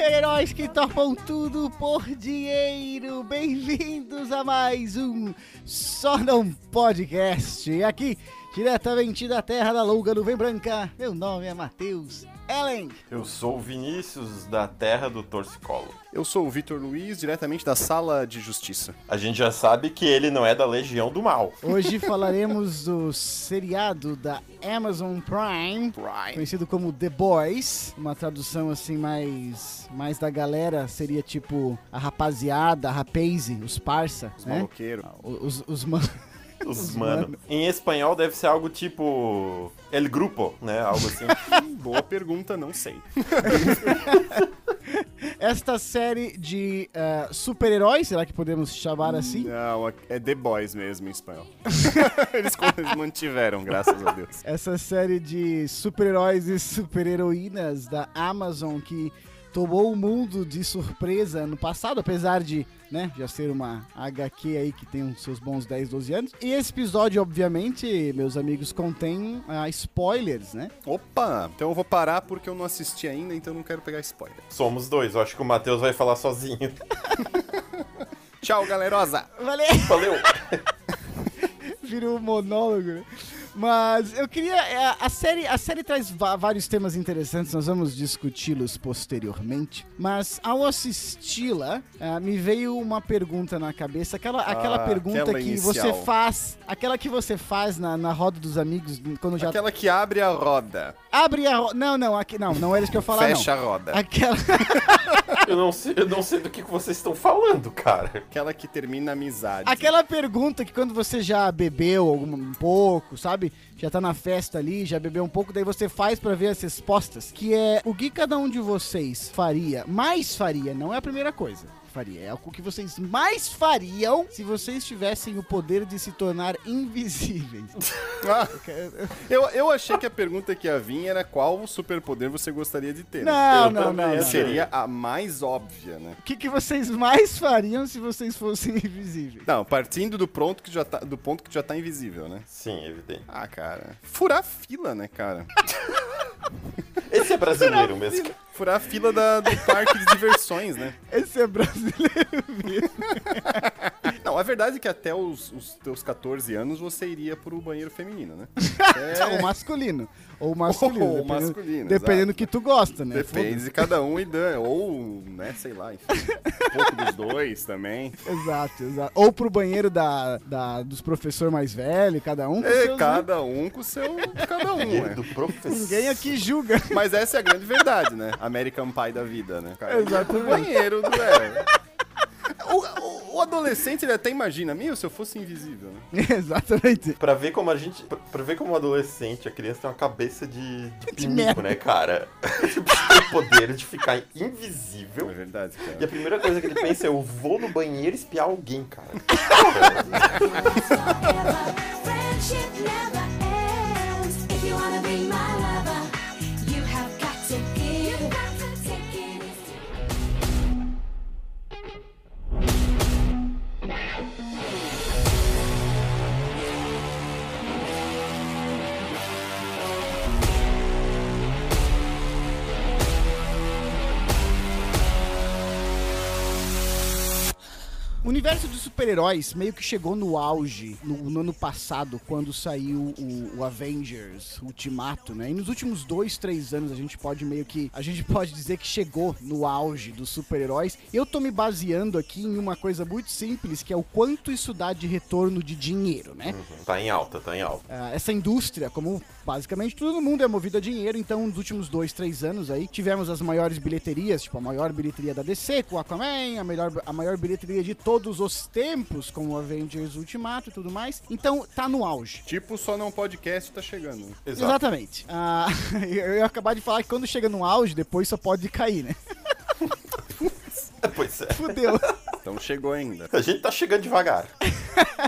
Super-heróis que topam tudo por dinheiro. Bem-vindos a mais um Só Não Podcast. Aqui, diretamente da terra da longa nuvem branca, meu nome é Matheus Ellen. Eu sou o Vinícius, da terra do torcicolo. Eu sou o Vitor Luiz, diretamente da Sala de Justiça. A gente já sabe que ele não é da Legião do Mal. Hoje falaremos do seriado da Amazon Prime, Prime. conhecido como The Boys. Uma tradução assim mais, mais da galera seria tipo a rapaziada, a rapaze, os parça, Os né? maloqueiros. Os, os man... Os mano. mano. Em espanhol deve ser algo tipo El Grupo, né? Algo assim. Boa pergunta, não sei. Esta série de eh, super-heróis, será que podemos chamar assim? Não, é The Boys mesmo em espanhol. eles, eles mantiveram, graças a Deus. Essa série de super-heróis e super-heroínas da Amazon que tomou o mundo de surpresa no passado, apesar de, né, já ser uma HQ aí que tem os seus bons 10, 12 anos. E esse episódio, obviamente, meus amigos, contém ah, spoilers, né? Opa, então eu vou parar porque eu não assisti ainda, então eu não quero pegar spoiler. Somos dois. Eu acho que o Matheus vai falar sozinho. Tchau, galerosa! Valeu! Valeu! Virou um monólogo, né? Mas eu queria. é, A série, a série traz vários temas interessantes, nós vamos discuti-los posteriormente. Mas ao assisti-la, ah, me veio uma pergunta na cabeça. Aquela, aquela Ah, pergunta aquela que inicial. você faz. Aquela que você faz na, na roda dos amigos quando já. Aquela que abre a roda, Abre a roda. Não, não, aqui, não, não é isso que eu falar, fecha não. a roda. Aquela. Eu não sei, eu não sei do que vocês estão falando, cara. Aquela que termina a amizade. Aquela pergunta que quando você já bebeu algum, um pouco, sabe? Já tá na festa ali, já bebeu um pouco, daí você faz pra ver as respostas. Que é o que cada um de vocês faria, mais faria, não é a primeira coisa. Faria, é o que vocês mais fariam se vocês tivessem o poder de se tornar invisíveis. Ah, eu, eu achei que a pergunta que ia vir era qual superpoder você gostaria de ter. Não, Eu não, não, não. Seria a mais óbvia, né? O que, que vocês mais fariam se vocês fossem invisíveis? Não, partindo do, pronto que já tá, do ponto que já tá invisível, né? Sim, evidente. Ah, cara. Furar a fila, né, cara? Esse é brasileiro mesmo. Furar a fila da- do parque de diversões, né? Esse é brasileiro mesmo. Não, a verdade é que até os, os teus 14 anos você iria pro banheiro feminino, né? Ou masculino. Ou masculino. Ou dependendo- masculino, Dependendo do exato. que tu gosta, né? Depende de cada um e dan. Ou, né, sei lá, enfim. Um pouco dos dois também. Exato, exato. Ou pro banheiro da, da, dos professores mais velhos, cada um com É, seus, né? cada um com o seu. Cada um, né? Do professor. Ninguém aqui julga. Mas essa é a grande verdade, né? American Pie da vida, né? Cara, Exatamente. O banheiro, do é. O, o- adolescente ele até imagina, meu, se eu fosse invisível, né? Exatamente. Pra ver como a gente. Pra, pra ver como adolescente, a criança tem uma cabeça de. de pinico, né, cara? Tipo, o poder de ficar invisível. É verdade, E a cara. primeira coisa que ele pensa é: eu vou no banheiro espiar alguém, cara. Friendship never ends. If you wanna be my lover, universo super-heróis meio que chegou no auge no, no ano passado, quando saiu o, o Avengers Ultimato, né? E nos últimos dois, três anos a gente pode meio que. A gente pode dizer que chegou no auge dos super-heróis. Eu tô me baseando aqui em uma coisa muito simples, que é o quanto isso dá de retorno de dinheiro, né? Tá em alta, tá em alta. Ah, essa indústria, como basicamente todo mundo é movido a dinheiro, então nos últimos dois, três anos aí, tivemos as maiores bilheterias, tipo a maior bilheteria da DC com o Aquaman, a, melhor, a maior bilheteria de todos os tempos com o Avengers Ultimato e tudo mais. Então tá no auge. Tipo, só não podcast tá chegando. Exato. Exatamente. Ah, eu ia acabar de falar que quando chega no auge, depois só pode cair, né? Pois é. Fudeu. Então chegou ainda. A gente tá chegando devagar.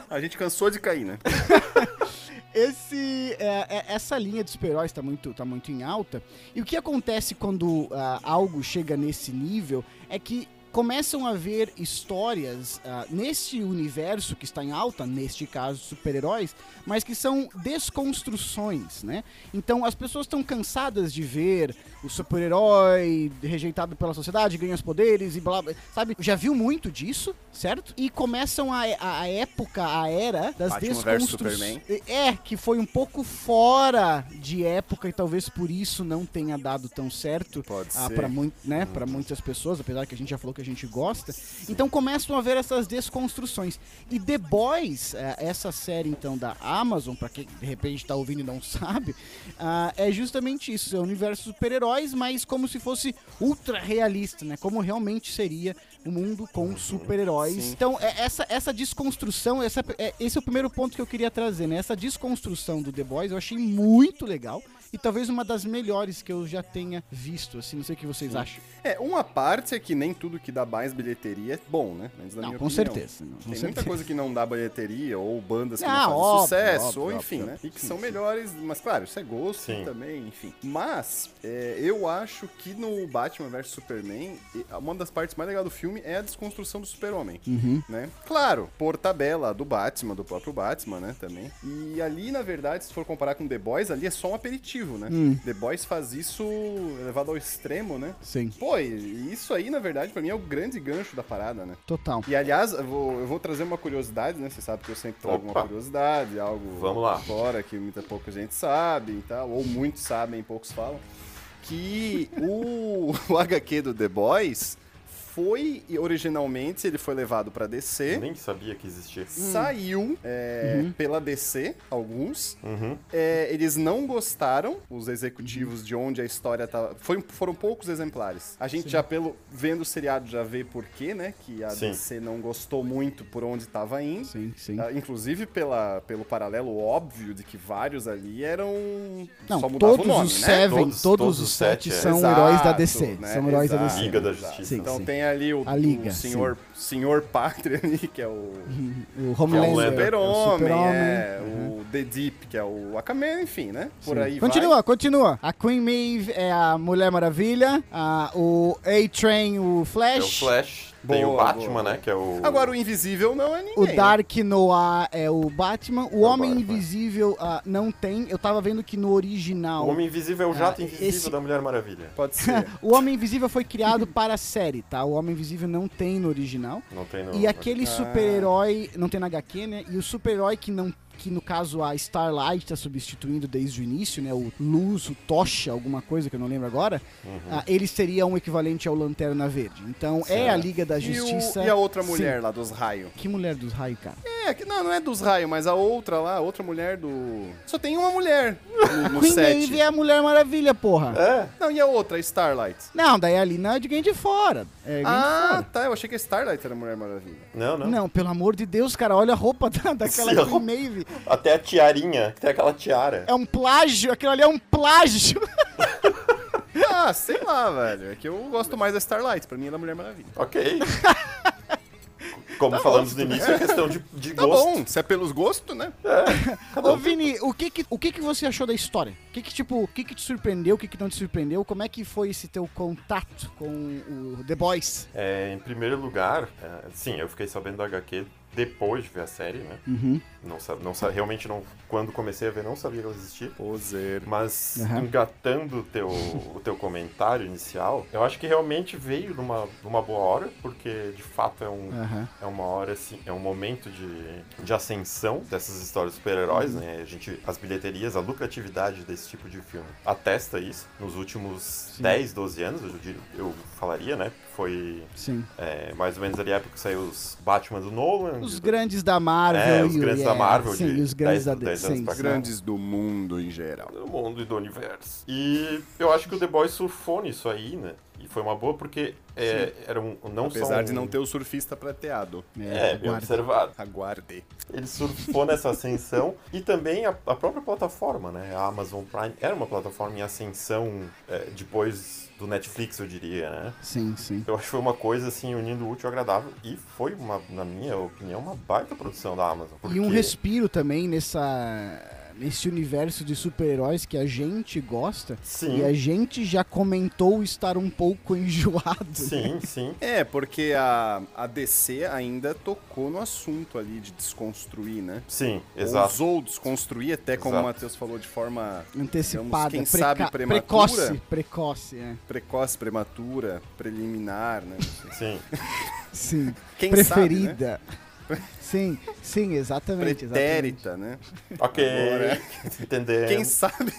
A gente cansou de cair, né? Esse, é, é- essa linha de super-heróis tá muito, tá muito em alta. E o que acontece quando ah, algo chega nesse nível é que começam a haver histórias ah, nesse universo que está em alta, neste caso super-heróis, mas que são desconstruções, né? Então as pessoas estão cansadas de ver o super-herói rejeitado pela sociedade, ganha os poderes e blá blá. Sabe? Já viu muito disso, certo? E começam a, a, época, a era das desconstruções. É, que foi um pouco fora de época e talvez por isso não tenha dado tão certo Pode ah, ser. para muito, né, para muitas pessoas, apesar que a gente já falou que a gente gosta. Então começam a ver essas desconstruções. E The Boys, eh, essa série então da Amazon, para quem de repente tá ouvindo e não sabe, ah, é justamente isso, é o universo super-heróis, mas como se fosse ultra realista, né? Como realmente seria o mundo com super-heróis. Sim. Então, é- essa, essa desconstrução, essa, é- esse é o primeiro ponto que eu queria trazer, né? Essa desconstrução do The Boys eu achei muito legal. E talvez uma das melhores que eu já tenha visto, assim, não sei o que vocês acham. É, uma parte é que nem tudo que dá mais bilheteria é bom, né? Mas na Não, minha com opinião. certeza. não, com Tem muita certeza. coisa que não dá bilheteria, ou bandas que Ah, não fazem óbvio, sucesso, óbvio, ou óbvio, enfim, né? óbvio. E que Sim, são sim. melhores, mas claro, isso é gosto Sim. também, enfim. Mas, é, eu acho que no Batman vs Superman, uma das partes mais legais do filme é a desconstrução do super-homem, Uhum. né? Claro, por tabela do Batman, do próprio Batman, né, também. E ali, na verdade, se for comparar com The Boys, ali é só um aperitivo, né? Hum. The Boys faz isso levado ao extremo, né? Sim, Pô, e isso aí, na verdade, pra mim é o grande gancho da parada, né? total. E aliás, eu vou, eu vou trazer uma curiosidade, né? Você sabe que eu sempre trago Opa. uma curiosidade, algo Vamos lá. fora que muita pouca gente sabe e tal, ou muitos sabem poucos falam. Que o, o HQ do The Boys foi originalmente ele foi levado pra DC. Eu nem sabia que existia. Saiu é, pela DC, alguns. Uhum. É, eles não gostaram, os executivos, de onde a história tava. Foi, foram poucos exemplares. A gente já, pelo vendo o seriado, já vê por quê, né? Que a Sim. DC não gostou muito por onde tava indo. Sim, sim. Ah, inclusive pela, pelo paralelo óbvio de que vários ali eram. Não, só mudava todos o nome, os né? Seven, Todos- todos, todos os sete sete, é. são Exato, heróis da DC. né? São heróis da Exato. DC. Liga da. Justiça. Sim, Então sim. Tem ali o, A Liga, o senhor, senhor Pátria ali, que é o. O Que é um Homelander, Super- Super-Homem, Super-Homem. é, Uhum. o The Deep, que é o Aquaman, enfim, né? Por Sim. aí Continua, vai. continua. A Queen Maeve é a Mulher Maravilha, a, o A-Train, o É o Flash, Flash, tem Boa, o Batman, boa. né? Que é o. Agora o Invisível não é ninguém. o né? Dark Noir é o Batman, o o Homem Batman. Invisível ah, não tem. Eu tava vendo que no original... O Homem Invisível é o jato Ah, invisível esse- da Mulher Maravilha. Pode ser. O Homem Invisível foi criado para a série, tá? O Homem Invisível não tem no original. Não tem no. E aquele Ah. super-herói, não tem na HQ, né? E o super-herói que não. Que no caso a Starlight tá substituindo desde o início, né? O Luz, o Tocha, alguma coisa que eu não lembro agora. Uhum. ah, ele seria um equivalente ao Lanterna Verde. Então é a Liga da E, o- Justiça. e a outra Sim. mulher lá dos raios? Que mulher dos raios, cara? É, que não, não é dos raios, mas a outra lá, a outra mulher do. Só tem uma mulher no, no Queen set. É a Mulher Maravilha, porra. É, Não, e a outra, a Starlight? Não, daí ali não é de alguém de fora. É alguém de Ah, fora. tá. Eu achei que a Starlight era a Mulher Maravilha. não, não, Não, pelo amor de Deus, cara, olha a roupa da, daquela Sim, Queen Maeve. Até a tiarinha, que tem aquela tiara. É um plágio, aquilo ali é um plágio. Ah, sei lá, velho. É que eu gosto mais da Starlight. Pra mim ela é a Mulher Maravilha. Ok. Como falamos no início, é questão de, de Tá gosto. bom, se é pelos gostos, né? Ô, Vini, o que que, o que que você achou da história? O que que, tipo, o que que te surpreendeu, o que que não te surpreendeu? Como é que foi esse teu contato com o The Boys? É, em primeiro lugar, é, sim, eu fiquei sabendo do HQ depois de ver a série, né? Uhum. Não, sa- não, sa- realmente não. Quando comecei a ver, não sabia que ela existia. Poser. Mas Aham. engatando o teu, o teu comentário inicial, eu acho que realmente veio numa, numa boa hora, porque de fato é, um, Aham. é uma hora assim, é um momento de, de ascensão dessas histórias de super-heróis, né? A gente, as bilheterias, a lucratividade desse tipo de filme atesta isso. Nos últimos 10, 12 anos, eu, diria- eu falaria, né? Foi Sim. é, mais ou menos ali a época que saiu os Batman do Nolan. Os de- grandes da Marvel É, os grandes da é, Marvel Sim, de os grandes 10, da 10 anos sim, pra sim. cá. Grandes do mundo em geral. do mundo e do universo. E eu acho que o The Boys surfou nisso aí, né? E foi uma boa porque é, era um, não só Apesar um- de não ter o surfista prateado. É, bem guarda. observado. Aguarde. Ele surfou nessa ascensão e também a, a própria plataforma, né? A Amazon Prime era uma plataforma em ascensão é, depois do Netflix, eu diria, né? Sim, sim. Eu acho que foi uma coisa assim, unindo o útil ao agradável e foi, uma, na minha opinião, uma baita produção da Amazon. E um porque- respiro também nessa nesse universo de super-heróis que a gente gosta. Sim. E a gente já comentou estar um pouco enjoado. né? Sim, sim. É, porque a, a DC ainda tocou no assunto ali de desconstruir, né? Sim, exato. Ousou desconstruir, até como Exato. o Matheus falou, de forma Antecipada, Digamos, quem sabe prematura. precoce, precoce, é. precoce, prematura, preliminar, né? Sim. Sim. Quem Preferida. Sim, sim, exatamente. exatamente. Pretérita, né? Ok. Agora, Entendemos. Quem sabe.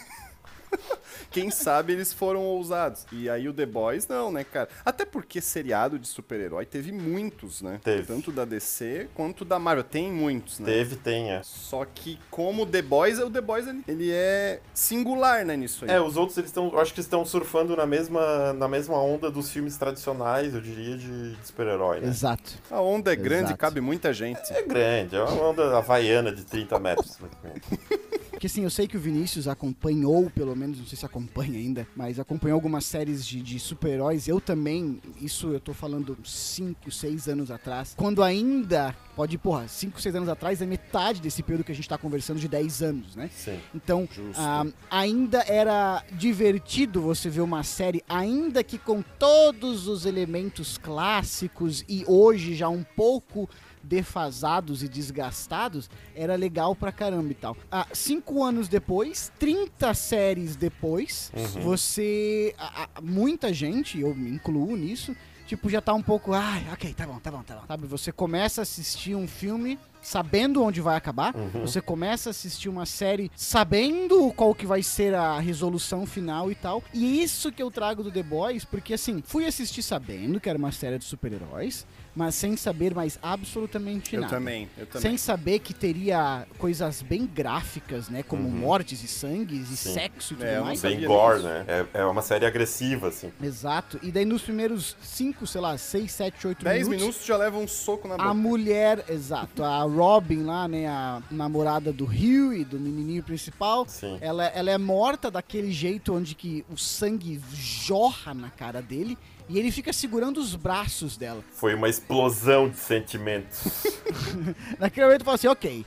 Quem sabe eles foram ousados. E aí o The Boys não, né, cara? Até porque seriado de super-herói teve muitos, né? Teve. Tanto da DC quanto da Marvel. Tem muitos, né? Teve, tenha. Só que como o The Boys, o The Boys ele, ele é singular, né, nisso aí. É, os outros eles estão, eu acho que estão surfando na mesma, na mesma onda dos filmes tradicionais, eu diria, de, de super-herói, né? Exato. A onda é grande e Exato. cabe muita gente. É grande, é uma onda havaiana de 30 metros. Porque assim, eu sei que o Vinícius acompanhou, pelo menos, não sei se acompanha ainda, mas acompanhou algumas séries de, de super-heróis. Eu também, isso eu tô falando 5, 6 anos atrás. Quando ainda, pode, porra, 5, 6 anos atrás é metade desse período que a gente tá conversando de 10 anos, né? Sim. Então, ah, ainda era divertido você ver uma série, ainda que com todos os elementos clássicos e hoje já um pouco defasados e desgastados, era legal pra caramba e tal. Ah, cinco anos depois, 30 séries depois, você. a- a- muita gente, eu me incluo nisso, tipo, já tá um pouco. Ai, ok, tá bom, tá bom, tá bom. Sabe, você começa a assistir um filme sabendo onde vai acabar, você começa a assistir uma série sabendo qual que vai ser a resolução final e tal. E isso que eu trago do The Boys, porque assim, fui assistir sabendo que era uma série de super-heróis, mas sem saber mais absolutamente Eu nada. também, eu também. Sem saber que teria coisas bem gráficas, né? Como mortes e sangues e Sim. sexo e tudo É, eu mais. Bem gore, né? É, é uma série agressiva, assim. Exato. E daí nos primeiros 5, sei lá, 6, 7, 8 10 minutos. minutos já leva um soco na A boca. mulher, exato, a Robin lá, né, a namorada do Huey, do menininho principal, Sim. ela, ela é morta daquele jeito onde que o sangue jorra na cara dele e ele fica segurando os braços dela. Foi uma explosão de sentimentos. Naquele momento eu falo assim, ok,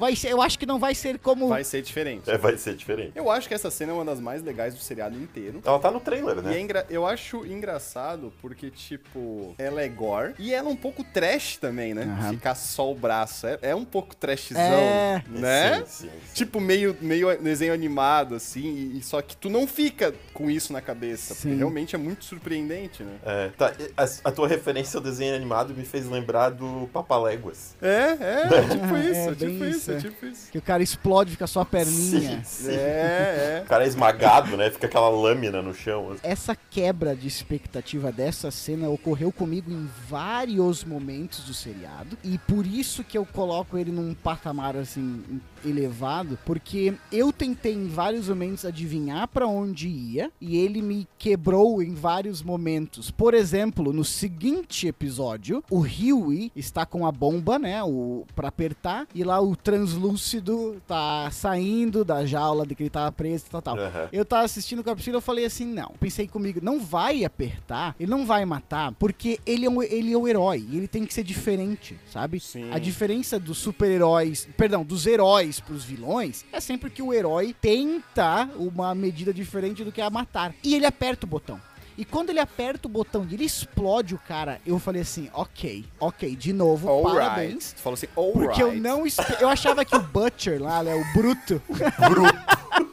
vai ser, eu acho que não vai ser como... Vai ser diferente. É, vai ser diferente. Eu acho que essa cena é uma das mais legais do seriado inteiro. Ela tá no trailer, E é né? engra- eu acho engraçado porque, tipo, ela é gore e ela é um pouco trash também, né? Aham. Ficar só o braço. É, é um pouco trashzão, É. né? Sim, sim, sim. Tipo, meio, meio desenho animado, assim, e, e só que tu não fica com isso na cabeça, porque realmente é muito surpreendente, né? É, tá, a, a tua referência ao desenho animado me fez lembrar do Papaléguas. É, é, tipo É, isso, é, bem tipo isso, isso, é é. tipo isso. Que o cara explode, fica só a perninha. Sim, sim. É, O cara é esmagado, né? Fica aquela lâmina no chão. Essa quebra de expectativa dessa cena ocorreu comigo em vários momentos do seriado e por isso que eu coloco ele num patamar assim elevado, porque eu tentei em vários momentos adivinhar pra onde ia e ele me quebrou em vários momentos. Por exemplo, no seguinte episódio, o Huey está com a bomba, né, o para apertar e lá o translúcido tá saindo da jaula de que ele tava preso, tal, tal. Aham. Eu tava assistindo o capítulo e eu falei assim, não. Pensei comigo, não vai apertar, ele não vai matar, porque ele é, um, ele é o herói, e ele tem que ser diferente, sabe? Sim. A diferença dos super-heróis, perdão, dos heróis pros vilões, é sempre que o herói tenta uma medida diferente do que a matar. E ele aperta o botão. E quando ele aperta o botão e ele explode o cara, eu falei assim, ok, ok, de novo, alright. parabéns. Tu falou assim, alright. Porque eu não Eu achava que o Butcher lá, né, o Bruto,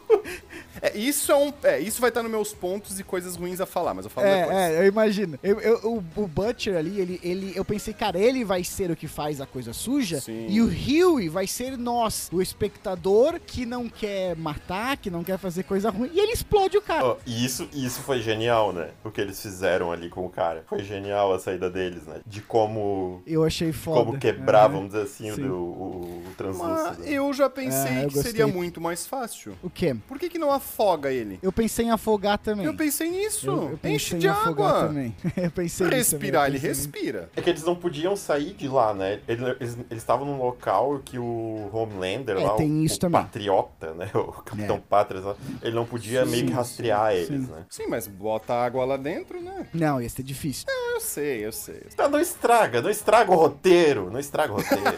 É, isso, é um, é, isso vai estar nos meus pontos e coisas ruins a falar, mas eu falo depois. É, é, eu imagino. Eu, eu- o, o Butcher ali, ele, ele, eu pensei, cara, ele vai ser o que faz a coisa suja. Sim. E o Huey vai ser nós, o espectador que não quer matar, que não quer fazer coisa ruim. E ele explode o cara. E isso, isso foi genial, né? O que eles fizeram ali com o cara. Foi genial a saída deles, né? De como, Eu achei foda. como quebrar, Aham. vamos dizer assim, Sim. o, o, o Mas translúcido. eu já pensei É, eu que seria gostei. muito mais fácil. O quê? Por que, que não afoga ele? Eu pensei em afogar também. Eu pensei nisso. Eu- eu pensei Enche em de afogar água. também. eu pensei nisso Respirar, também, ele eu pensei nisso. respira. É que eles não podiam sair de lá, né? Eles estavam num local que o Homelander É, lá, tem o, isso o também. patriota, né? O Capitão É. Pátria, lá, ele não podia meio que Sim, rastrear sim, eles, sim. né? Sim, mas bota água lá dentro, né? Não, ia ser difícil. Eu sei, eu sei. Tá, não estraga, não estraga o roteiro, não estraga o roteiro.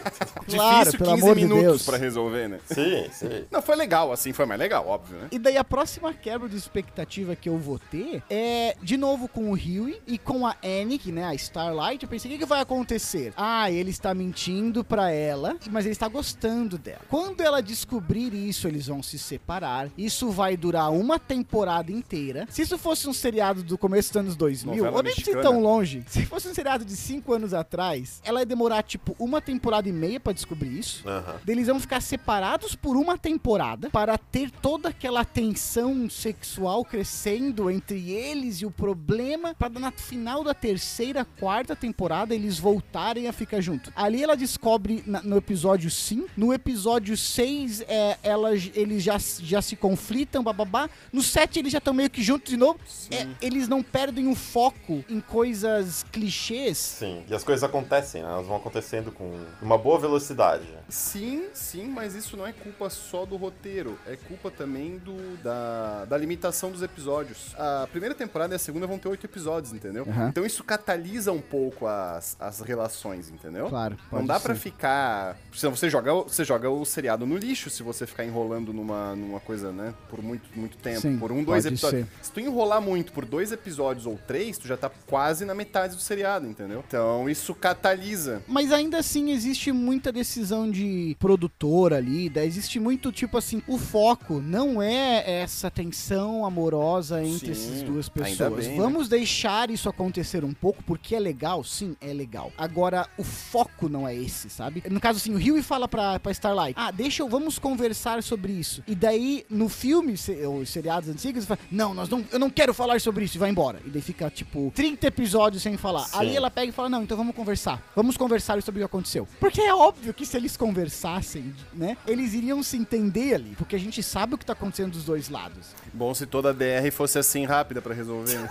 Claro, Difícil pelo 15 amor de minutos Deus. pra resolver, né? sim, sim. Não, foi legal, assim, foi mais legal, óbvio, né? E daí a próxima quebra de expectativa que eu vou ter é, de novo, com o Huey e com a Annie, que, né, a Starlight. Eu pensei, o que, que vai acontecer? Ah, ele está mentindo pra ela, mas ele está gostando dela. Quando ela descobrir isso, eles vão se separar. Isso vai durar uma temporada inteira. Se isso fosse um seriado do começo dos anos 2000, Novela ou nem precisa tão longe. Se fosse um seriado de 5 anos atrás, ela ia demorar, tipo, uma temporada e meia pra descobrir isso. Aham. Eles vão ficar separados por uma temporada para ter toda aquela tensão sexual crescendo entre eles e o problema para no final da terceira, quarta temporada eles voltarem a ficar junto. Ali ela descobre na- no episódio 5, no episódio 6 é, ela, eles já, já se conflitam, bababá. No 7 eles já estão meio que juntos de novo. É, eles não perdem o foco em coisas clichês. Sim, e as coisas acontecem, né? Elas vão acontecendo com uma boa velocidade. Sim, sim, mas isso não é culpa só do roteiro, é culpa também do, da, da limitação dos episódios. A primeira temporada e a segunda vão ter oito episódios, entendeu? Aham. Então isso catalisa um pouco as, as relações, entendeu? Claro, Não dá pra ser. ficar. Senão você joga, você joga o seriado no lixo se você ficar enrolando numa, numa coisa, né? Por muito, muito tempo. Sim, por um, dois episódios. ser. Se tu enrolar muito por dois episódios ou três, tu já tá quase na metade do seriado, entendeu? Então isso catalisa. Mas ainda assim existe muita decisão de produtor ali, daí existe muito tipo assim, o foco não é essa tensão amorosa entre Sim, essas duas pessoas. bem, né? Vamos deixar isso acontecer um pouco porque é legal, sim, é legal. Agora o foco não é esse, sabe? No caso assim, o Huey fala pra, pra Starlight: "Ah, deixa eu vamos conversar sobre isso". E daí no filme, se, os seriados antigos, fala: "Não, nós não, eu não quero falar sobre isso", e vai embora. E daí fica tipo 30 episódios sem falar. Sim. Ali ela pega e fala: Não, então vamos conversar. Vamos conversar sobre o que aconteceu. Porque é óbvio que se eles conversassem, né, eles iriam se entender ali. Porque a gente sabe o que tá acontecendo dos dois lados. Bom se toda DR fosse assim rápida pra resolver.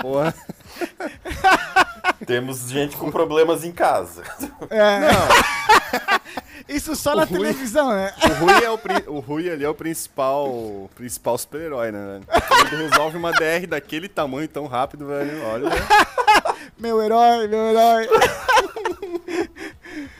Porra. Temos gente com problemas em casa. Isso só na Rui- televisão, né? O Rui, é o, o Rui ali é o principal, o principal super-herói, né? velho? Ele resolve uma DR daquele tamanho tão rápido, velho. Olha. Meu herói, meu herói.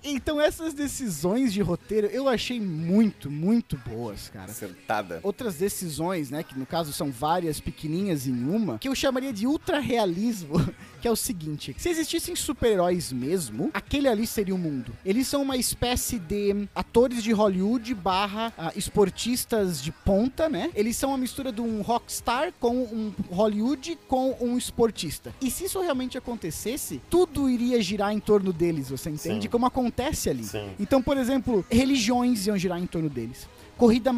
Então essas decisões de roteiro eu achei muito, muito boas, cara. Acertada. Outras decisões, né, que no caso são várias pequenininhas em uma, que eu chamaria de ultra-realismo, que é o seguinte: se existissem super-heróis mesmo, aquele ali seria o mundo. Eles são uma espécie de atores de Hollywood barra ah, esportistas de ponta, né? Eles são uma mistura de um rockstar com um Hollywood com um esportista. E se isso realmente acontecesse, tudo iria girar em torno deles, você entende? Sim. Como acontece ali. Sim. Então, por exemplo, religiões iam girar em torno deles. Corrida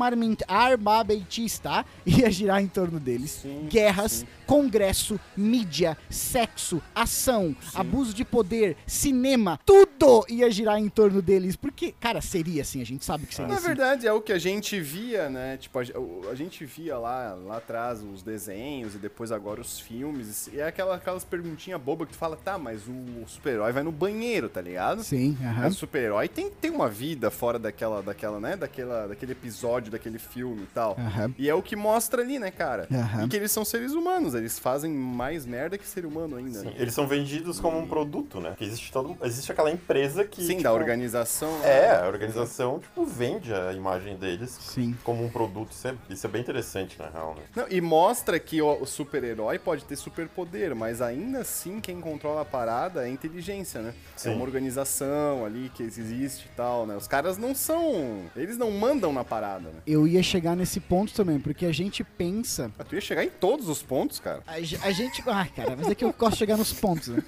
armamentista ia girar em torno deles. Sim, Guerras, sim. congresso, mídia, sexo, ação, abuso de poder, cinema, tudo ia girar em torno deles. Porque, cara, seria assim, a gente sabe que seria Na assim. verdade, é o que a gente via, né? Tipo, a, gente via lá, lá atrás os desenhos e depois agora os filmes. E é aquela, aquelas perguntinhas bobas que tu fala, tá, mas o super-herói vai no banheiro, tá ligado? Sim, aham. O super-herói tem, tem uma vida fora daquela, daquela, né? Daquela, daquele episódio, daquele filme e tal. Aham. E é o que mostra ali, né, cara? Aham. E que eles são seres humanos, eles fazem mais merda que ser humano ainda. Sim, né? eles são vendidos como um produto, né? Porque existe, todo, existe aquela empresa que. Sim, tipo, da organização. né? É, a organização, tipo, vende a imagem deles Sim. como um produto. Isso é, isso é bem interessante, na real, né? Não, e mostra que o, o super-herói pode ter superpoder, mas ainda assim quem controla a parada é a inteligência, né? Sim. É uma organização ali que existe e tal, né? Os caras não são. Eles não mandam na parada, né? Eu ia chegar nesse ponto também, porque a gente pensa Ah, Tu ia chegar em todos os pontos, cara. A, a gente. Ai, cara, mas é que eu gosto de chegar nos pontos, né?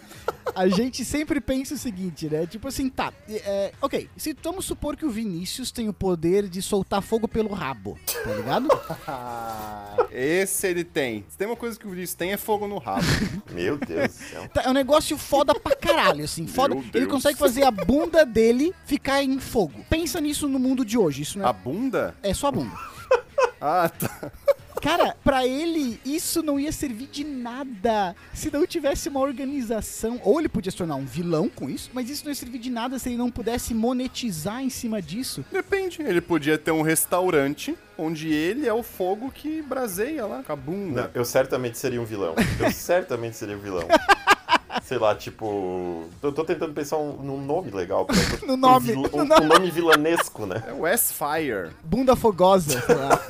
A gente sempre pensa o seguinte, né? Tipo assim, tá. é, ok, se vamos supor que o Vinícius tem o poder de soltar fogo pelo rabo, tá ligado? Esse ele tem. Se tem uma coisa que o Vinícius tem é fogo no rabo. Meu Deus do céu. Tá, é um negócio foda pra caralho, assim. Foda. Ele consegue fazer a bunda dele ficar em fogo. Pensa nisso no mundo de hoje. Isso não a é. Bunda? É só a bunda. Ah, tá. Cara, pra ele, isso não ia servir de nada se não tivesse uma organização. Ou ele podia se tornar um vilão com isso, mas isso não ia servir de nada se ele não pudesse monetizar em cima disso. Depende. Ele podia ter um restaurante onde ele é o fogo que braseia lá com a Não, bunda. eu certamente seria um vilão. Eu certamente seria um vilão. Sei lá, tipo. Eu tô tentando pensar um, num nome legal. Pra, No nome, Um, um- nome. um nome vilanesco, né? É o S-Fire. Bunda fogosa, sei lá.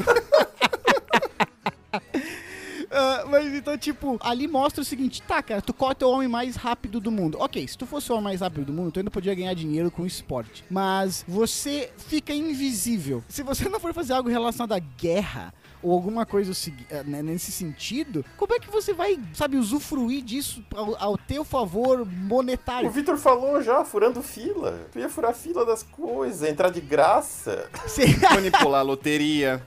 Ah, mas então, tipo, ali mostra o seguinte: tá, cara, tu corta o homem mais rápido do mundo. Ok, se tu fosse o homem mais rápido do mundo, tu ainda podia ganhar dinheiro com esporte. Mas você fica invisível. Se você não for fazer algo relacionado à guerra ou alguma coisa o eh, né, nesse sentido, como é que você vai, sabe, usufruir disso ao, ao teu favor O monetário? Vitor falou já, furando fila. Tu ia furar a fila das coisas, entrar de graça. Você- Manipular a loteria.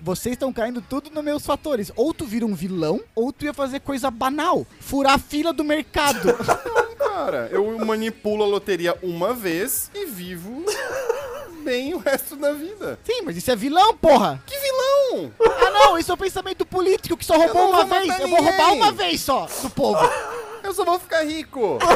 Vocês estão caindo tudo nos meus fatores. Ou tu vira um vilão, ou tu ia fazer coisa banal. Furar a fila do mercado. Cara, eu manipulo a loteria uma vez e vivo bem o resto da vida. Sim, mas isso é vilão, porra. Que vilão! Ah, não, isso é o pensamento político que só roubou não uma vez. Eu vou roubar uma vez só do povo. Eu só vou ficar rico.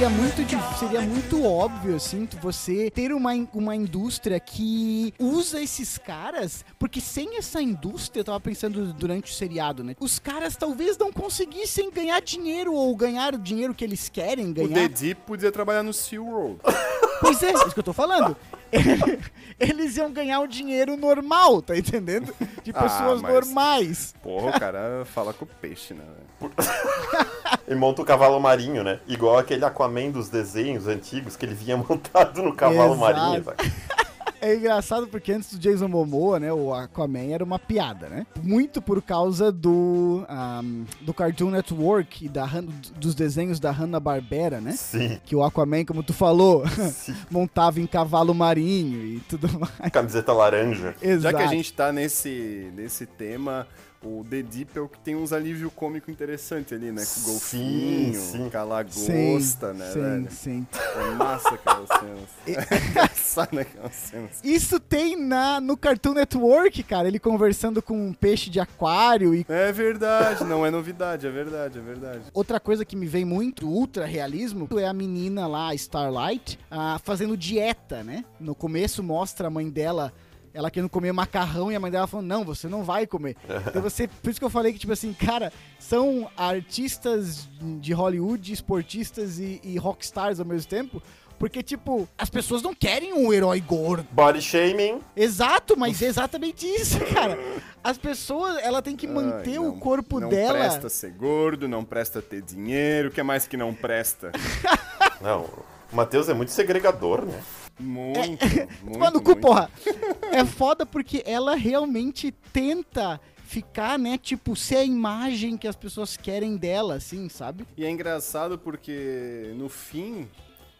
Seria muito, seria muito óbvio, assim, você ter uma, uma indústria que usa esses caras, porque sem essa indústria, eu tava pensando durante o seriado, né? Os caras talvez não conseguissem ganhar dinheiro ou ganhar o dinheiro que eles querem O ganhar. Dedi podia trabalhar no Seal Road. Pois é, isso que eu tô falando. Eles iam ganhar o dinheiro normal, tá entendendo? De Ah, pessoas mas- normais. Porra, o cara fala com o peixe, né? E monta o cavalo marinho, né? Igual aquele Aquaman dos desenhos antigos, que ele vinha montado no cavalo Exato. marinho. sabe? É engraçado porque antes do Jason Momoa, né, o Aquaman era uma piada, né? Muito por causa do ahm, do Cartoon Network e da, dos desenhos da Hanna-Barbera, né? Sim, Que o Aquaman, como tu falou, montava em cavalo marinho e tudo mais. Camiseta laranja. Exato. Já que a gente tá nesse, nesse tema, o The Deep é o que tem uns alívio cômico interessante ali, né? Com o Sim, golfinho, sim. com a Sim, lagosta, né, sim, velho? sim. É massa aquelas cenas. É engraçado aquelas cenas. Isso tem na, no Cartoon Network, cara. Ele conversando com um peixe de aquário e É verdade, não é novidade, é verdade, é verdade. Outra coisa que me vem muito, ultra realismo, é a menina lá, Starlight, ah, fazendo dieta, né? No começo mostra a mãe dela, ela querendo comer macarrão e a mãe dela falando, não, você não vai comer. Então você, por isso que eu falei que, tipo assim, cara, são artistas de Hollywood, esportistas e, e rockstars ao mesmo tempo, porque, tipo, as pessoas não querem um herói gordo. Body shaming. Exato, mas é exatamente isso, cara. As pessoas, ela tem que manter Ai, o não- corpo não dela. presta ser gordo, não presta ter dinheiro, o que mais que não presta? Não, o Matheus é muito segregador, né? Muito, muito, Toma no cu, muito. porra. É foda porque ela realmente tenta ficar, né, tipo, ser a imagem que as pessoas querem dela, assim, sabe? E é engraçado porque, no fim,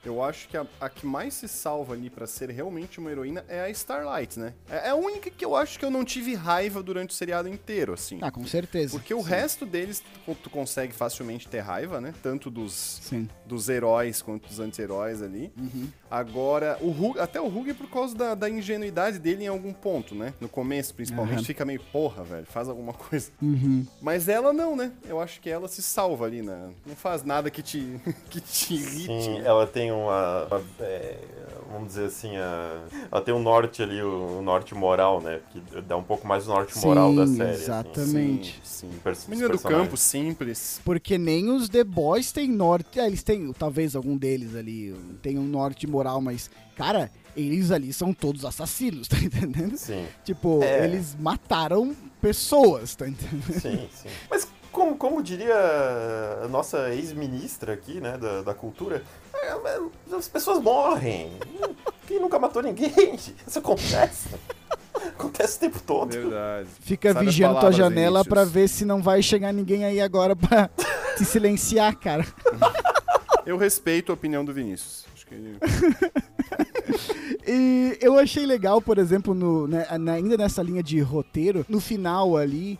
eu acho que a, a que mais se salva ali pra ser realmente uma heroína é a Starlight, né? É, é a única que eu acho que eu não tive raiva durante o seriado inteiro, assim. Ah, com certeza. Porque o resto deles tu, consegue facilmente ter raiva, né? Tanto dos, Sim. dos heróis quanto dos anti-heróis ali. Agora, o Hug, até o Hug é por causa da, da ingenuidade dele em algum ponto, né? No começo, principalmente, Aham. fica meio, porra, velho, faz alguma coisa. Uhum. Mas ela não, né? Eu acho que ela se salva ali, né? Não faz nada que te, que te irrite. Sim, ela tem uma. uma, é, vamos dizer assim, a, ela tem um norte ali, o, norte moral, né? Que dá um pouco mais o norte moral da Sim, série. assim. exatamente. Sim, sim. Pers- Menina do campo, simples. Porque nem os The Boys têm norte. É, eles têm, talvez algum deles ali tem um norte moral, mas, cara, eles ali são todos assassinos, tá entendendo? Sim, Tipo, É. eles mataram pessoas, tá entendendo? sim, sim. Mas como, como diria a nossa ex-ministra aqui, né, da, da cultura, é, é, as pessoas morrem. Quem nunca matou ninguém? Isso acontece. Acontece o tempo todo. Verdade. Fica Sabe vigiando tua janela pra ver se não vai chegar ninguém aí agora pra te silenciar, cara. Eu respeito a opinião do Vinícius. E eu achei legal, por exemplo, no, né, ainda nessa linha de roteiro, no final ali.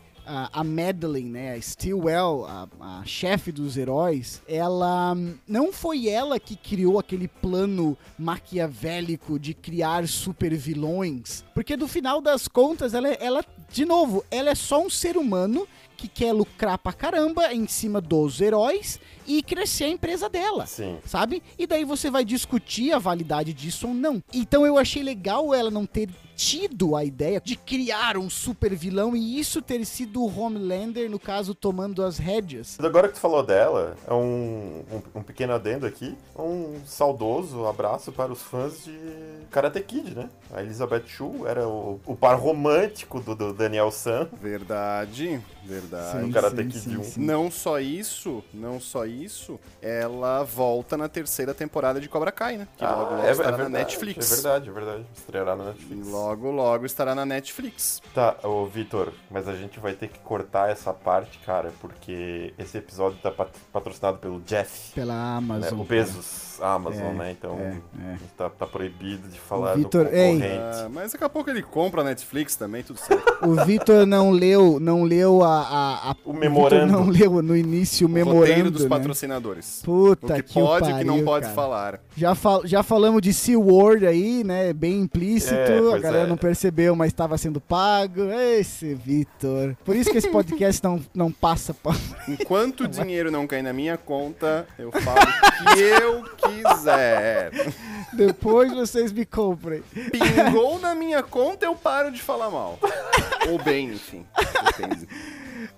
A Madeline, né, a Stillwell, a, a chefe dos heróis, ela hum, não foi ela que criou aquele plano maquiavélico de criar super vilões, porque no final das contas, ela, ela, de novo, ela é só um ser humano que quer lucrar pra caramba em cima dos heróis e crescer a empresa dela Sim. sabe? E daí você vai discutir a validade disso ou não. Então eu achei legal ela não ter tido a ideia de criar um super vilão e isso ter sido o Homelander, no caso, tomando as rédeas. Agora que tu falou dela, é um, um, um pequeno adendo aqui, um saudoso abraço para os fãs de Karate Kid, né? A Elizabeth Shue era o, o par romântico do, do Daniel San. Verdade, verdade. Sim. Karate Kid 1. Não só isso, não só isso, ela volta na terceira temporada de Cobra Kai, né? Que logo, logo é, estará é na verdade, Netflix. É verdade, é verdade. Estreará na E Netflix. logo, logo estará na Netflix. Tá, ô Vitor, mas a gente vai ter que cortar essa parte, cara, porque esse episódio tá pat- patrocinado pelo Jeff, Pela né? Amazon. o Bezos, a Amazon, É, né? Então é, é. tá, tá proibido de falar Vitor, do ei. concorrente. Ah, mas daqui a pouco ele compra a Netflix também, tudo certo. O Vitor não leu, não leu a, a, a- O memorando. não leu no início o o memorando, roteiro dos né? patrocinadores. Puta o que, que pode e o que não pode cara. falar. Já, fal já falamos de SeaWorld aí, né? Bem implícito. É, a galera é. não percebeu, mas estava sendo pago. Esse Vitor. Por isso que esse podcast não, não passa pra... Enquanto o dinheiro não cair na minha conta, eu falo que eu quiser. Depois vocês me comprem. Pingou na minha conta, eu paro de falar mal. Ou bem, enfim. Depende.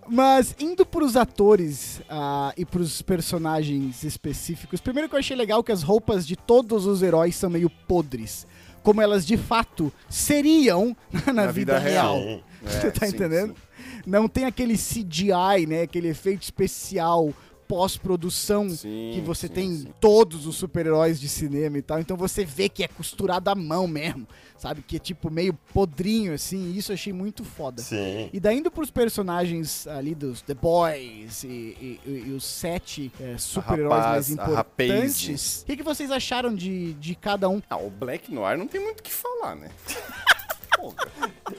Mas indo pros atores ah, e pros personagens específicos, primeiro que eu achei legal que as roupas de todos os heróis são meio podres. Como elas de fato seriam na, vida, vida real. real. Sim. Você É, tá sim, entendendo? sim. Não tem aquele CGI, né? Aquele efeito especial pós-produção que você sim, tem em sim. todos os super-heróis de cinema e tal. Então você vê que é costurado à mão mesmo, sabe? Que é tipo meio podrinho assim. E isso eu achei muito foda. Sim. E daí indo pros personagens ali dos The Boys e, e- e- e os sete é, super-heróis mais importantes, o que, que vocês acharam de, de cada um? Ah, o Black Noir não tem muito o que falar, né?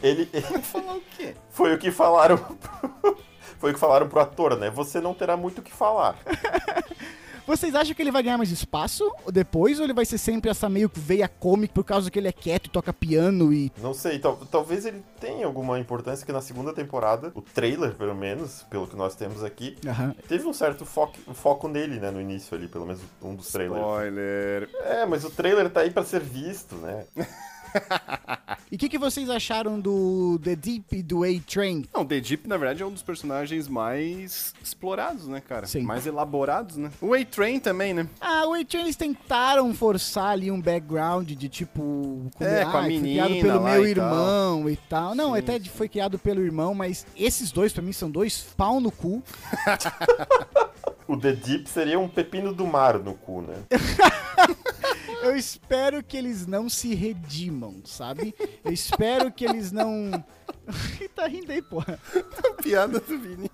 Ele, Falar o quê? foi o que falaram. Foi o que falaram pro ator, né? Você não terá muito o que falar. Vocês acham que ele vai ganhar mais espaço depois ou ele vai ser sempre essa meio que veia cômica por causa que ele é quieto e toca piano e Não sei, tal- talvez ele tenha alguma importância que na segunda temporada, o trailer, pelo menos, pelo que nós temos aqui, Aham. teve um certo foco, foco nele, né, no início ali, pelo menos um dos trailers. Spoiler. É, mas o trailer tá aí pra ser visto, né? E o que, que vocês acharam do The Deep e do A-Train? Não, The Deep, na verdade, é um dos personagens mais explorados, né, cara? Sim. Mais elaborados, né? O A-Train também, né? Ah, o A-Train eles tentaram forçar ali um background de tipo. É, com a foi menina criado pelo lá meu e irmão e tal. Não, Sim, até foi criado pelo irmão, mas esses dois pra mim são dois pau no cu. O The Deep seria um pepino do mar no cu, né? Eu espero que eles não se redimam, sabe? Eu espero que eles não. tá rindo aí, porra. Piada do Vini.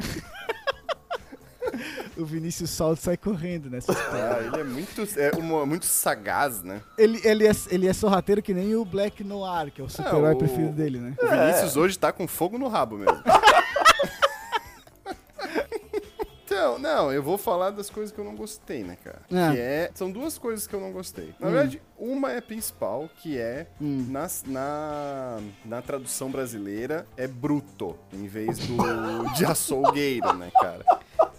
O Vinícius Solto sai correndo nessa história. Ah, ele é muito, é uma- muito sagaz, né? Ele, ele, é, ele é sorrateiro que nem o Black Noir, que é o super-herói o- preferido dele, né? O Vinícius hoje tá com fogo no rabo mesmo. Então, não, eu vou falar das coisas que eu não gostei, né, cara? Ah. Que é. São duas coisas que eu não gostei. Na verdade, uma é principal, que é Hum. nas- na, na tradução brasileira é bruto, em vez do de açougueiro, né, cara?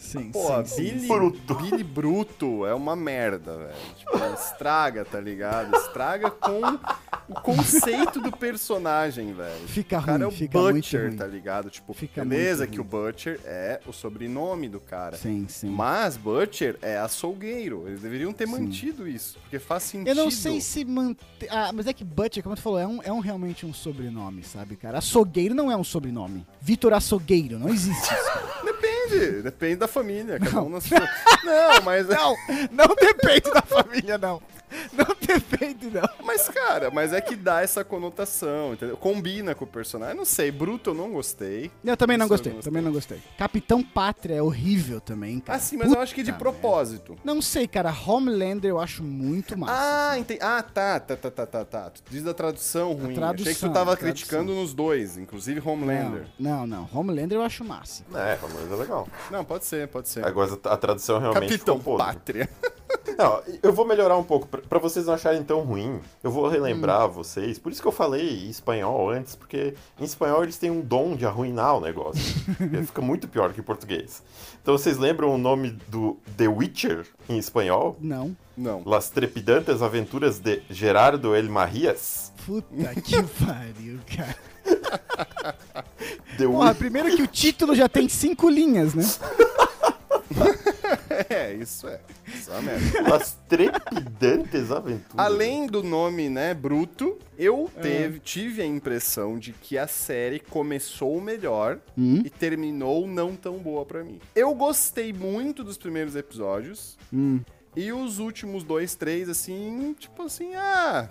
Sim, Pô, sim, sim. Billy Bruto. Billy Bruto é uma merda, velho. Tipo, estraga, tá ligado? Estraga com o conceito do personagem, velho. Fica O cara ruim, é o fica muito Butcher, ruim. tá ligado? Tipo, Fica beleza que o Butcher é o sobrenome do cara. Sim, sim. Mas Butcher é açougueiro. Eles deveriam ter mantido isso, porque faz sentido. Eu não sei se manter. Ah, mas é que Butcher, como tu falou, é, um, é um realmente um sobrenome, sabe, cara? Açougueiro não é um sobrenome. Vitor Açougueiro, não existe isso. Depende, depende da família. Cada um na sua. Não, mas. não, não depende da família, não. não ter feito, não. Mas, cara, mas é que dá essa conotação, entendeu? Combina com o personagem. Não sei, Bruto eu não gostei. Eu também não eu gostei, gostei. também não gostei. Capitão Pátria é horrível também, cara. Ah, sim, mas eu acho que de Puta propósito. Não sei, cara. Homelander eu acho muito massa. Ah, entendi. Ah, tá, tá, tá, tá, tá, tá. Tu diz da tradução ruim. Achei que tradução, tu tava tradução. criticando nos dois, inclusive Homelander. Não, não, não. Homelander eu acho massa. É, mas é legal. Não, pode ser, pode ser. Agora a tradução realmente Capitão. Pátria. Não, eu vou melhorar um pouco. Pra pra vocês não acharem tão ruim, eu vou relembrar Hum. vocês. Por isso que eu falei em espanhol antes, porque em espanhol eles têm um dom de arruinar o negócio. Ele fica muito pior que em português. Então vocês lembram o nome do The Witcher em espanhol? Não. Não. Las trepidantes aventuras de Gerardo El Marias. Puta que pariu, cara. The Porra, primeiro que o título já tem cinco linhas, né? É, isso é. Isso é uma merda. Las trepidantes aventuras. Além do nome, né, bruto, eu teve, tive a impressão de que a série começou melhor Hum? e terminou não tão boa pra mim. Eu gostei muito dos primeiros episódios Hum. e os últimos dois, três, assim, tipo assim, ah,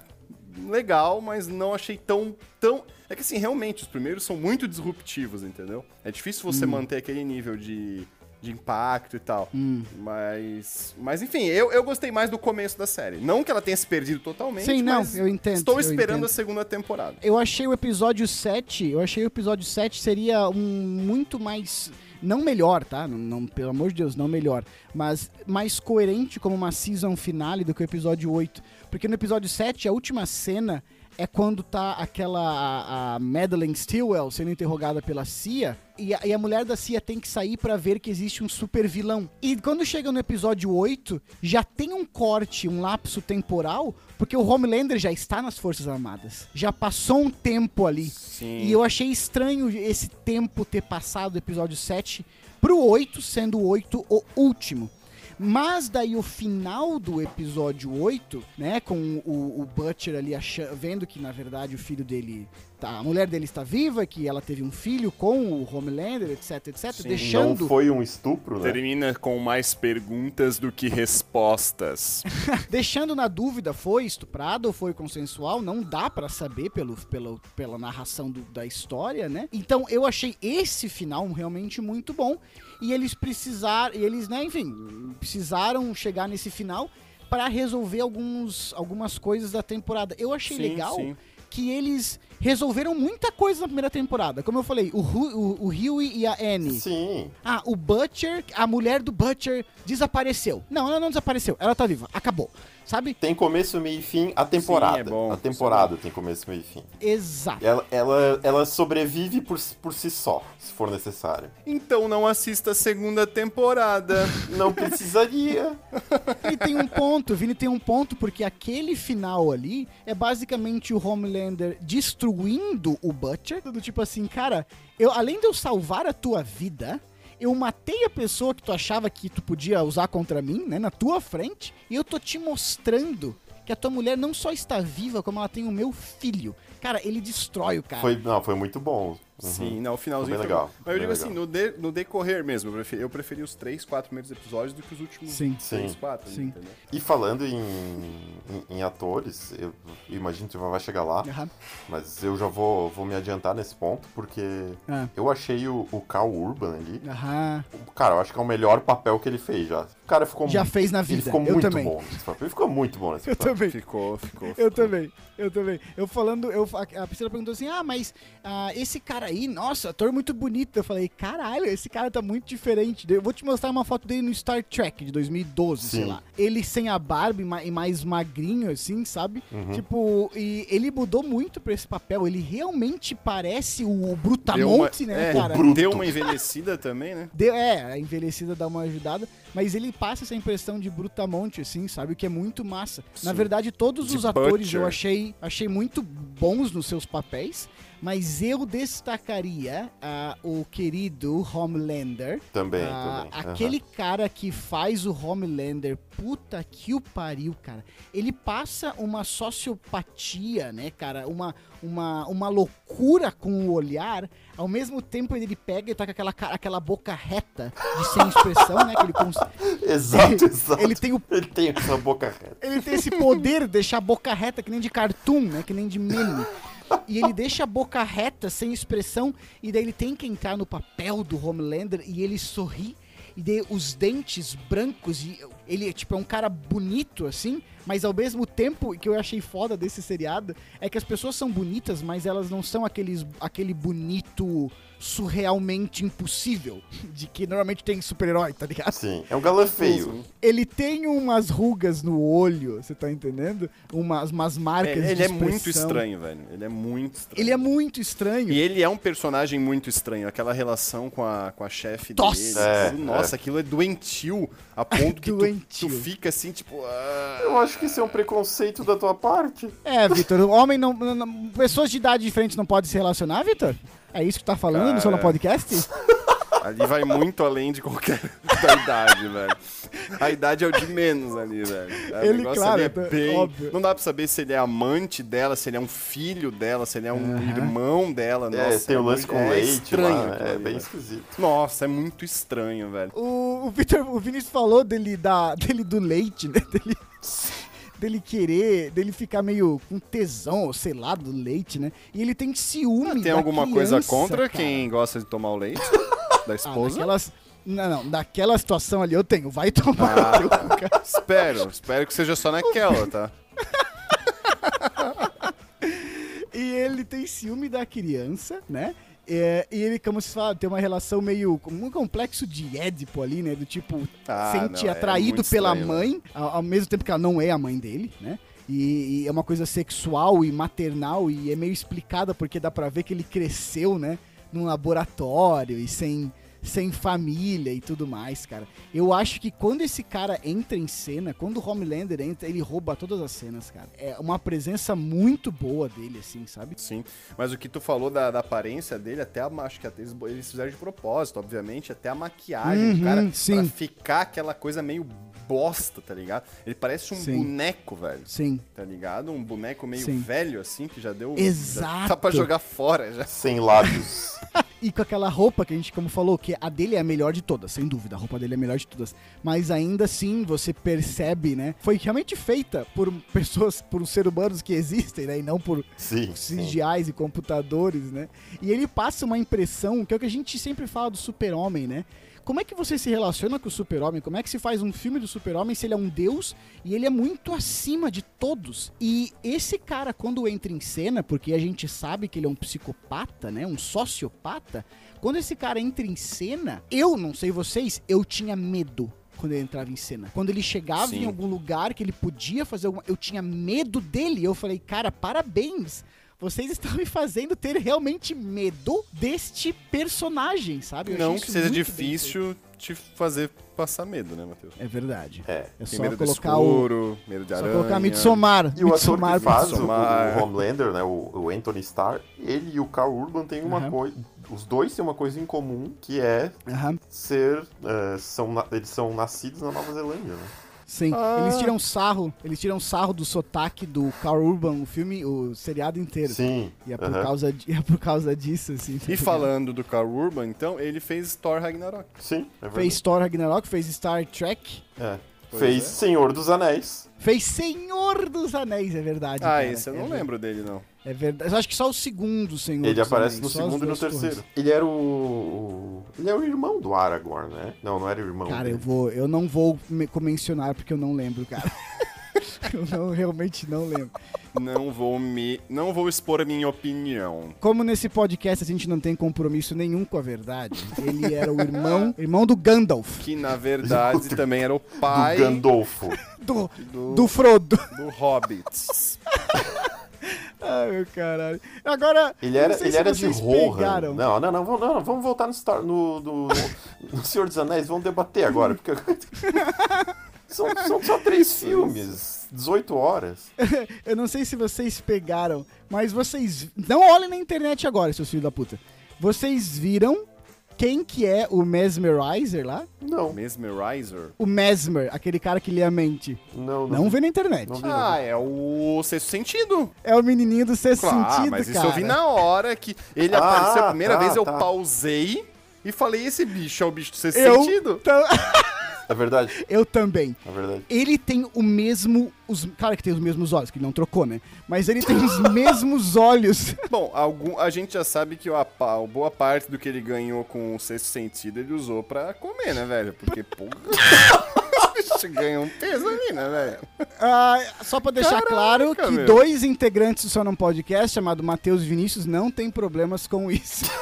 legal, mas não achei tão, tão... É que assim, realmente, os primeiros são muito disruptivos, entendeu? É difícil você Hum. manter aquele nível de... De impacto e tal. Mas. Mas enfim, eu, eu gostei mais do começo da série. Não que ela tenha se perdido totalmente. Sim, não, eu entendo, Estou esperando entendo. a segunda temporada. Eu achei o episódio 7, eu achei o episódio 7 seria um muito mais não melhor, tá? Não, não- pelo amor de Deus, não melhor, mas mais coerente como uma season finale do que o episódio 8, porque no episódio 7 a última cena é quando tá aquela a, a Madeleine Stilwell sendo interrogada pela CIA e a, e a mulher da CIA tem que sair pra ver que existe um super vilão. E quando chega no episódio 8, já tem um corte, um lapso temporal, porque o Homelander já está nas Forças Armadas. Já passou um tempo ali. Sim. E eu achei estranho esse tempo ter passado do episódio 7 pro 8, sendo o 8 o último. Mas daí o final do episódio 8, né, com o, o Butcher ali acha- vendo que na verdade o filho dele, a mulher dele está viva, que ela teve um filho com o Homelander, etc, etc, Sim, deixando Não foi um estupro, né? Termina com mais perguntas do que respostas. Deixando na dúvida, foi estuprado ou foi consensual, não dá pra saber pelo, pelo, pela narração do- da história, né? Então eu achei esse final realmente muito bom. E eles precisaram, e eles, né, enfim, precisaram chegar nesse final pra resolver alguns, algumas coisas da temporada. Eu achei Sim, legal sim. que eles resolveram muita coisa na primeira temporada. Como eu falei, o, Hu- o, o Huey e a Annie. Sim. Ah, o Butcher, a mulher do Butcher desapareceu. Não, ela não desapareceu. Ela tá viva. Acabou. Sabe? Tem começo, meio e fim a temporada. Sim, é bom. A temporada tem começo, meio e fim. Exato. Ela, ela, ela sobrevive por, por si só, se for necessário. Então não assista a segunda temporada. Não precisaria. Ele tem um ponto, Vini tem um ponto, porque aquele final ali é basicamente o Homelander destruindo o Butcher. Do tipo assim, cara, eu, além de eu salvar a tua vida, eu matei a pessoa que tu achava que tu podia usar contra mim, né, na tua frente, e eu tô te mostrando que a tua mulher não só está viva, como ela tem o meu filho. Cara, ele destrói o cara. Foi, não, foi muito bom. Uhum. Sim, não, o finalzinho Foi foi bem legal, bom. Mas foi eu digo assim, no, de- no decorrer mesmo, eu preferi, eu preferi os três, quatro primeiros episódios do que os últimos Sim. três, Sim. quatro, Sim. entendeu? E falando em, em, em atores, eu, eu imagino que você vai chegar lá, Aham. mas eu já vou, vou me adiantar nesse ponto, porque Ah. eu achei o, o Cal Urban ali. Cara, eu acho que é o melhor papel que ele fez já. O cara ficou Já mu- fez na Ele vida. ficou Eu muito também. bom nesse papel. Ele ficou muito bom nesse Eu papel. também. Ficou, ficou. Eu ficou. também, eu também. Eu falando, eu, a a Priscila perguntou assim: ah, mas ah, esse cara aí, nossa, ator muito bonito. Eu falei: caralho, esse cara tá muito diferente. Eu vou te mostrar uma foto dele no Star Trek de 2012, sei Sim. lá. Ele sem a barba e ma- mais magrinho, assim, sabe? Uhum. Tipo, e ele mudou muito pra esse papel. Ele realmente parece o Deu uma, Brutamonte, né, é, cara? bruto. Deu uma envelhecida também, né? Deu- é, a envelhecida dá uma ajudada, mas ele passa essa impressão de brutamonte, assim, sabe? O que é muito massa. Na Sim. verdade, todos De os atores Butcher. eu achei, achei muito bons nos seus papéis, Mas eu destacaria ah, o querido Homelander. Também, Ah, também. Aquele cara que faz o Homelander, puta que o pariu, cara. Ele passa uma sociopatia, né, cara? Uma, uma, uma loucura com o olhar. Ao mesmo tempo, ele pega e tá com aquela, aquela boca reta de sem expressão, né? Que ele, cons... Exato, exato. ele tem o Ele tem essa boca reta. ele tem esse poder de deixar a boca reta, que nem de cartoon, né? Que nem de meme. E ele deixa a boca reta, sem expressão, e daí ele tem que entrar no papel do Homelander e ele sorri. E daí os dentes brancos, e ele tipo, é um cara bonito, assim, mas ao mesmo tempo, que eu achei foda desse seriado, é que as pessoas são bonitas, mas elas não são aqueles, aquele bonito surrealmente impossível, de que normalmente tem super-herói, tá ligado? Sim, é um galã feio. Ele tem umas rugas no olho, você tá entendendo? Umas, umas É, marcas de ele é muito estranho, velho. Ele é muito estranho. Ele é muito estranho. E ele é um personagem muito estranho. Aquela relação com a, com a chefe Nossa! dele. É, aquilo- nossa, aquilo é doentio. A ponto que tu, Doentio. tu fica assim, tipo... ah, Eu acho que isso é um preconceito da tua parte. É, Vitor, o homem não, não- não- Pessoas de idade diferente não podem se relacionar, Vitor? É isso que tu tá falando no Cara. Podcast? ali vai muito além de qualquer da idade, velho. A idade é o de menos ali, velho. É, o Ele, negócio claro, ali é é bem... óbvio. Não dá pra saber se ele é amante dela, se ele é um filho dela, se ele é um irmão dela. é, Nossa, tem o é lance muito- com é leite estranho lá, aquilo é ali, bem esquisito. Nossa, é muito estranho, velho. O, o o Vinícius falou dele, da, dele do leite, né? Dele, dele querer, dele ficar meio com tesão, ou sei lá, do leite, né? E ele tem ciúme Tem da alguma coisa criança, contra cara. quem gosta de tomar o leite da Ah, esposa? daquelas... Não, não, daquela situação ali eu tenho. Vai tomar Ah. teu cu, cara. Espero, espero que seja só naquela, tá? E ele tem ciúme da criança, né? É, e ele, como se fala, tem uma relação meio. um complexo de Édipo ali, né? Do tipo, Ah, sente não, é atraído muito pela estranho, mãe, ao, ao mesmo tempo que ela não é a mãe dele, né? E, e é uma coisa sexual e maternal, e é meio explicada porque dá pra ver que ele cresceu, né? Num laboratório e sem, sem família e tudo mais, cara. Eu acho que quando esse cara entra em cena, quando o Homelander entra, ele rouba todas as cenas, cara. É uma presença muito boa dele, assim, sabe? Sim, mas o que tu falou da, da aparência dele, até a, acho que até eles, eles fizeram de propósito, obviamente, até a maquiagem do Uhum, cara, sim. pra ficar aquela coisa meio bosta, tá ligado? Ele parece um Sim. boneco, velho, Sim. tá ligado? Um boneco meio Sim. velho, assim, que já deu... Exato. Já tá pra jogar fora, já. Sem lábios. E com aquela roupa que a gente, como falou, que a dele é a melhor de todas, sem dúvida. A roupa dele é a melhor de todas. Mas ainda assim, você percebe, né? Foi realmente feita por pessoas, por seres humanos que existem, né? E não por Sim. sim. CGIs e computadores, né? E ele passa uma impressão, que é o que a gente sempre fala do super-homem, né? Como é que você se relaciona com o super-homem? Como é que se faz um filme do super-homem se ele é um deus e ele é muito acima de todos? E esse cara, quando entra em cena, porque a gente sabe que ele é um psicopata, né? Um sociopata. Quando esse cara entra em cena, eu, não sei vocês, eu tinha medo quando ele entrava em cena. Quando ele chegava Sim. em algum lugar que ele podia fazer alguma... Eu tinha medo dele. Eu falei, cara, parabéns. Vocês estão me fazendo ter realmente medo deste personagem, sabe? Eu Não que seja difícil te fazer passar medo, né, Matheus? É verdade. É. É Tem só medo do colocar o... escuro, medo de Só aranha. colocar Midsommar. E o ator Midsommar que faz o, Midsommar. o Homelander, né, o, o Anthony Starr, ele e o Carl Urban têm uma Aham. coisa... Os dois têm uma coisa em comum, que é Aham, ser... eh, são, eles são nascidos na Nova Zelândia, né? Sim. Ah. Eles tiram sarro, eles tiram sarro do sotaque do Carl Urban, o filme, o seriado inteiro. Sim. E é por, aham. causa, de- é por causa disso, assim. tá E ligado? falando do Carl Urban, então, ele fez Thor Ragnarok. Sim, é verdade. Fez Thor Ragnarok, fez Star Trek, É. Pois Fez é. Senhor dos Anéis. fez Senhor dos Anéis, é verdade. Ah, cara. esse eu É não lembro dele, não. É verdade. Eu acho que só o segundo Senhor Ele aparece Anéis, no segundo e no terceiro. torres. Ele era o, Ele é o irmão do Aragorn, né? Não, não era o irmão. Cara, dele. eu vou, eu não vou me mencionar porque eu não lembro, cara. eu não, realmente não lembro. Não vou me. Não vou expor a minha opinião. Como nesse podcast a gente não tem compromisso nenhum com a verdade, ele era o irmão, irmão do Gandalf, Que na verdade também era o Do pai Gandolfo. do, do, do Frodo. do Hobbit. Ai, meu caralho. Agora, Ele era, ele era de Rohan. Não, não, não, vamos- não, vamos voltar no, Star, no, do- no Senhor dos Anéis, vamos debater agora, porque são, são só três filmes. 18 horas. Eu não sei se vocês pegaram, mas vocês. Não olhem na internet agora, seus filhos da puta. Vocês viram quem que é o Mesmerizer lá? Não, Mesmerizer. O Mesmer, aquele cara que lê a mente. não, Não vê na internet. Não vi. Ah, é o sexto sentido. É o menininho do sexto Claro, sentido, mas isso cara. eu vi na hora que ele Ah, apareceu a primeira tá, vez, eu tá. pausei e falei, esse bicho é o bicho do sexto Eu, sentido? tam- É verdade, eu também. é verdade. Ele tem o mesmo. Os... Claro que tem os mesmos olhos, que ele não trocou, né? Mas ele tem os mesmos olhos. Bom, algum, a gente já sabe que a, pa- boa parte do que ele ganhou com o sexto sentido ele usou pra comer, né, velho? Porque, porra, ganha um peso ali, né, velho? Ah, só pra deixar Caraca, claro que meu. dois integrantes do Só Não Podcast, chamado Matheus e Vinícius, não tem problemas com isso.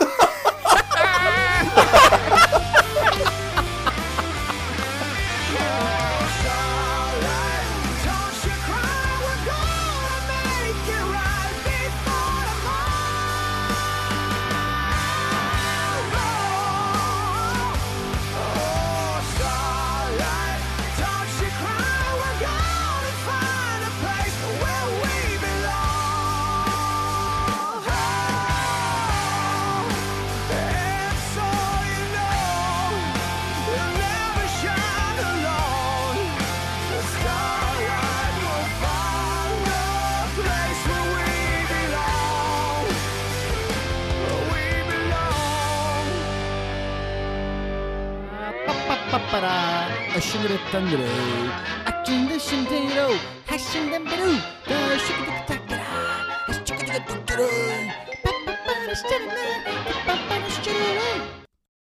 싱을 했던 노래 아침도 신생이로 하신담배로 더 쉽게 탁탁 따라 다시 축구축구 뚝뚝 빠빠빠 시작했네